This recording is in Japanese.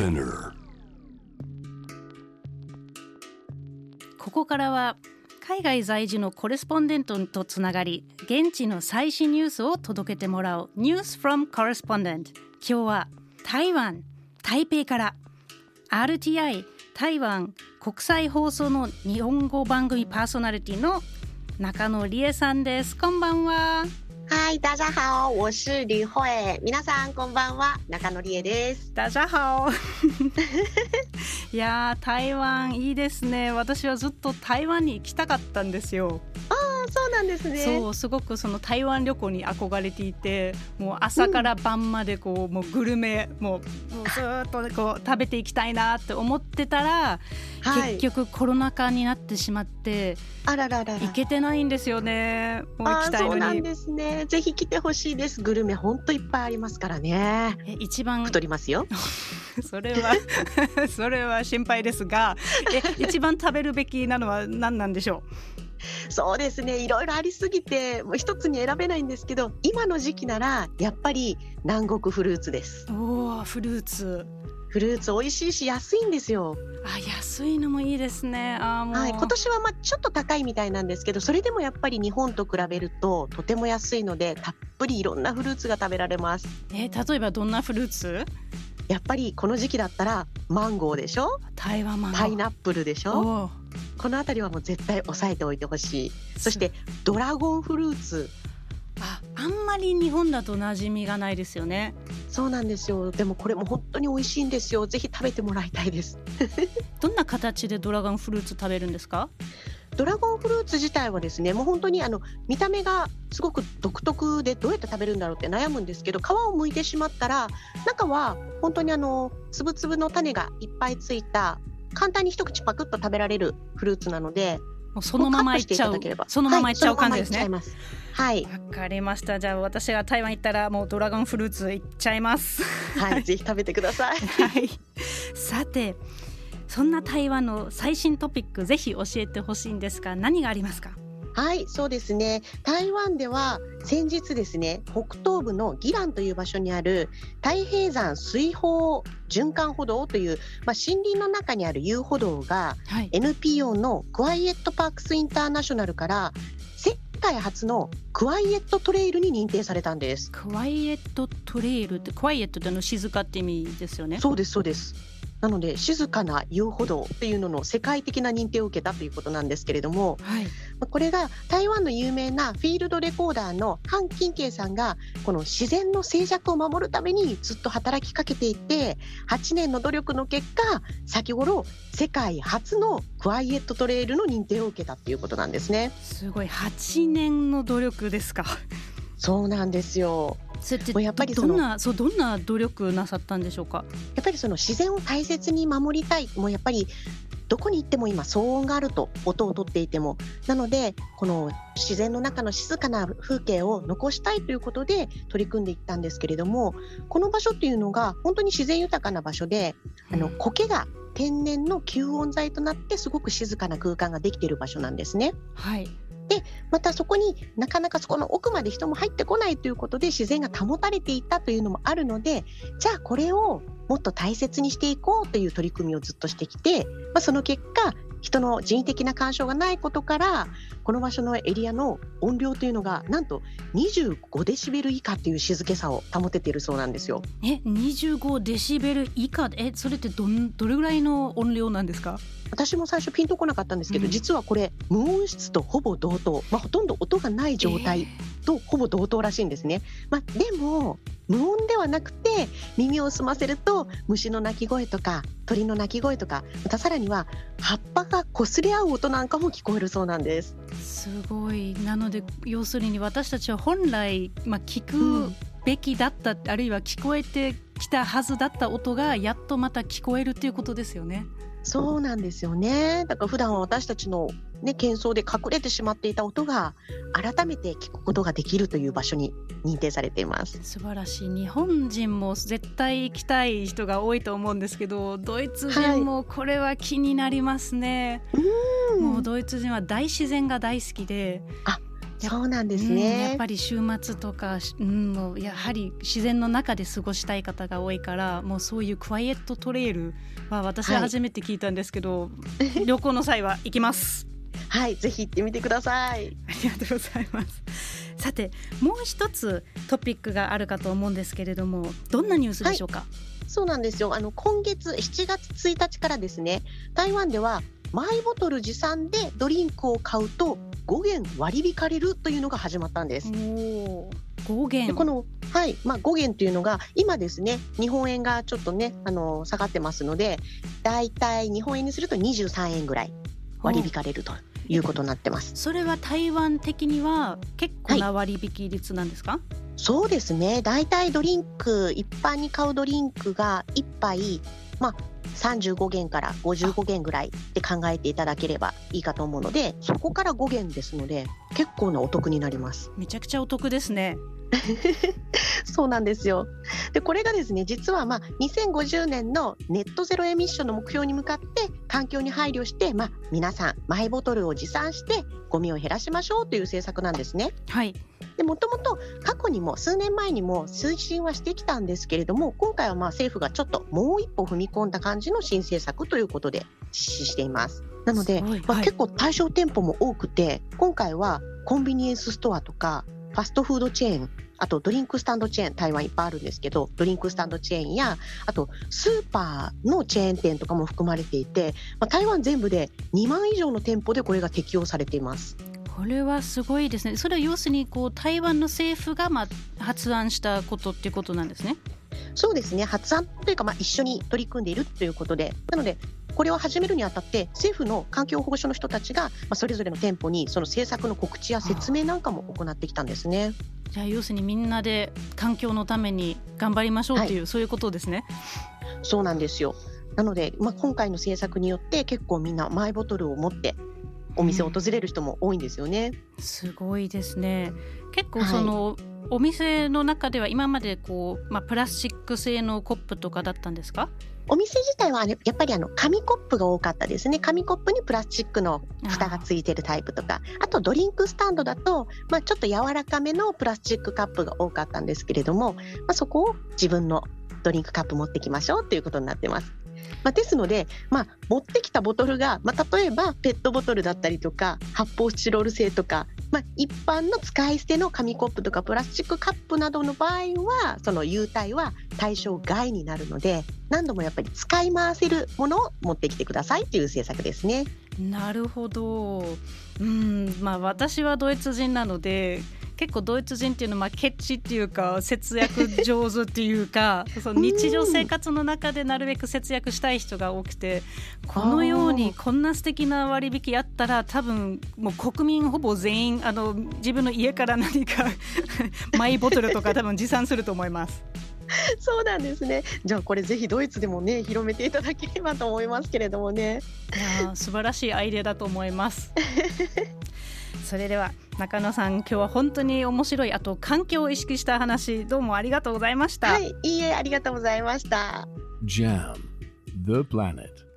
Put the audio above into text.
Spinner ここからは海外在住のコレスポンデントとつながり現地の最新ニュースを届けてもらう。News from Correspondent 今日は台湾台北から。RTI 台湾国際放送の日本語番組パーソナリティの中野理恵さんです。こんばんは。嗨，大家好，我是李慧。皆さんこんばんは、中野理恵です。大家好。いやー台湾いいですね。私はずっと台湾に行きたかったんですよ。あ、そうなんですね。そうすごくその台湾旅行に憧れていてもう朝から晩までこう、もうグルメもうずーっとこう食べていきたいなって思ってたら、はい。結局コロナ禍になってしまってあらららら。行けてないんですよねもう行きたいそうなんのにですね。ぜひ来てほしいです。グルメ本当いっぱいありますからね。え一番太りますよ。それは それは心配ですがえ一番食べるべきなのは何なんでしょそうですね。いろいろありすぎて、もう一つに選べないんですけど、今の時期ならやっぱり南国フルーツです。うおーフルーツフルーツ美味しいし安いんですよ。あ安いのもいいですねあーもう、はい。今年はまあちょっと高いみたいなんですけど、それでもやっぱり日本と比べるととても安いので、たっぷりいろんなフルーツが食べられます。え例えばどんなフルーツ？やっぱりこの時期だったらマンゴーでしょ？台湾マンゴーパイナップルでしょ？この辺りはもう絶対押さえておいてほしい。そしてドラゴンフルーツ。ああんまり日本だと馴染みがないですよね。そうなんですよ。でもこれも本当に美味しいんですよ。ぜひ食べてもらいたいです。どんな形でドラゴンフルーツ食べるんですか？ドラゴンフルーツ自体はですねもう本当にあの見た目がすごく独特でどうやって食べるんだろうって悩むんですけど皮を剥いてしまったら中は本当にあのつぶつぶの種がいっぱいついた簡単に一口パクッと食べられるフルーツなのでもうそのままいっちゃうそのままいっちゃう感じですね。はいそのままいっちゃいます。はい。わかりました。じゃあ私が台湾行ったらもうドラゴンフルーツいっちゃいます。はい、ぜひ食べてください。はい。さてそんな台湾の最新トピックぜひ教えてほしいんですが何がありますか？はい、そうですね。台湾では先日ですね、北東部のギランという場所にある太平山水泡循環歩道という、まあ、森林の中にある遊歩道がはい NPO のクワイエットパークスインターナショナルから世界初のクワイエットトレイルに認定されたんです。クワイエットトレイルってクワイエットってあの静かって意味ですよねそうです、そうです。なので静かな遊歩道っていうのの世界的な認定を受けたということなんですけれども、はい。まあこれが台湾の有名なフィールドレコーダーのハン・キンケイさんがこの自然の静寂を守るためにずっと働きかけていて8年の努力の結果先頃世界初のクワイエットトレイルの認定を受けたっていうことなんですね。すごい。8年の努力ですか。そうなんですよそれってやっぱりどどんなそうどんな努力なさったんでしょうか？やっぱりその自然を大切に守りたい。もうやっぱりどこに行っても今騒音があると音をとっていても。なのでこの自然の中の静かな風景を残したいということで取り組んでいったんですけれどもこの場所っていうのが本当に自然豊かな場所であのうん苔が天然の吸音材となってすごく静かな空間ができている場所なんですね。はいでまたそこになかなかそこの奥まで人も入ってこないということで自然が保たれていたというのもあるのでじゃあこれをもっと大切にしていこうという取り組みをずっとしてきて、まあ、その結果人の人為的な干渉がないことからこの場所のエリアの音量というのがなんと25デシベル以下という静けさを保てているそうなんですよ。え25デシベル以下？えそれってどんどれぐらいの音量なんですか？私も最初ピンとこなかったんですけど、うん実はこれ無音質とほぼ同等、まあ、ほとんど音がない状態とほぼ同等らしいんですね。まあ、でも無音ではなくて耳を澄ませると虫の鳴き声とか鳥の鳴き声とかまたさらには葉っぱが擦れ合う音なんかも聞こえるそうなんです。すごい。なので要するに私たちは本来、まあ、聞うんくべきだった、あるいは聞こえてきたはずだった音がやっとまた聞こえるっていうことですよね。そうなんですよね。だから普段は私たちのね喧騒で隠れてしまっていた音が改めて聞くことができるという場所に認定されています。素晴らしい日本人も絶対行きたい人が多いと思うんですけどドイツ人もこれは気になりますね、もうドイツ人は大自然が大好きでそうなんですうんやねっ。ぱり週末とか、うん、もうやはり自然の中で過ごしたい方が多いからもうそういうクワイエットトレイルは私ははい初めて聞いたんですけど、旅行の際は行きます。はい、ぜひ行ってみてください。ありがとうございます。さてもう一つトピックがあるかと思うんですけれどもどんなニュースでしょうか、そうなんですよ。あの今月7月1日からですね、台湾ではマイボトル持参でドリンクを買うと5元割り引かれるというのが始まったんです。おお5で元このはい、まあ5元というのが今ですね、日本円がちょっとねあの下がってますので、だいたい日本円にすると23円ぐらい割り引かれるということになってます。それは台湾的には結構な割引率なんですか、そうですね。だいたいドリンク一般に買うドリンクが1杯まあ35元から55元ぐらいって考えていただければいいかと思うので、そこから5元ですので結構なお得になります。めちゃくちゃお得ですね。そうなんですよ。でこれがですね実はまあ2050年のネットゼロエミッションの目標に向かって環境に配慮してまあ皆さんマイボトルを持参してゴミを減らしましょうという政策なんですね。はい。でもともと過去にも数年前にも推進はしてきたんですけれども今回はまあ政府がちょっともう一歩踏み込んだ感じの新政策ということで実施しています。なのですまあ、ごいはい結構対象店舗も多くて今回はコンビニエンスストアとかファストフードチェーンあとドリンクスタンドチェーン台湾いっぱいあるんですけどドリンクスタンドチェーンやあとスーパーのチェーン店とかも含まれていて、まあ、台湾全部で2万以上の店舗でこれが適用されています。これはすごいですね。それは要するにこう台湾の政府がまあ発案したことっていうことなんですね。そうですね発案というか、まあ、一緒に取り組んでいるということでなのでこれを始めるにあたって政府の環境保護所の人たちが、まあ、それぞれの店舗にその政策の告知や説明なんかも行ってきたんですね。じゃあ要するにみんなで環境のために頑張りましょうっていう、そういうことですね。そうなんですよなので、まあ、今回の政策によって結構みんなマイボトルを持ってお店を訪れる人も多いんですよね。すごいですね。結構その、お店の中では今までこうまあプラスチック製のコップとかだったんですか？お店自体はあれやっぱりあの紙コップが多かったですね紙コップにプラスチックの蓋がついてるタイプとかあとドリンクスタンドだと、まあ、ちょっと柔らかめのプラスチックカップが多かったんですけれども、まあ、そこを自分のドリンクカップ持ってきましょうっていうことになってます。まあ、ですので、まあ、持ってきたボトルが、まあ、例えばペットボトルだったりとか発泡スチロール製とか、まあ、一般の使い捨ての紙コップとかプラスチックカップなどの場合はその優待は対象外になるので何度もやっぱり使い回せるものを持ってきてくださいという政策ですね。なるほど。うん、まあ私はドイツ人なので。結構ドイツ人っていうのはまあケチっていうか節約上手っていうか その日常生活の中でなるべく節約したい人が多くてこのようにこんな素敵な割引あったら多分もう国民ほぼ全員あの自分の家から何か マイボトルとか多分持参すると思います。そうなんですね。じゃあこれぜひドイツでもね広めていただければと思いますけれどもね。いや素晴らしいアイデアだと思います。それでは中野さん今日は本当に面白いあと環境を意識した話どうもありがとうございました。はい、いいえありがとうございました。Jam, the planet.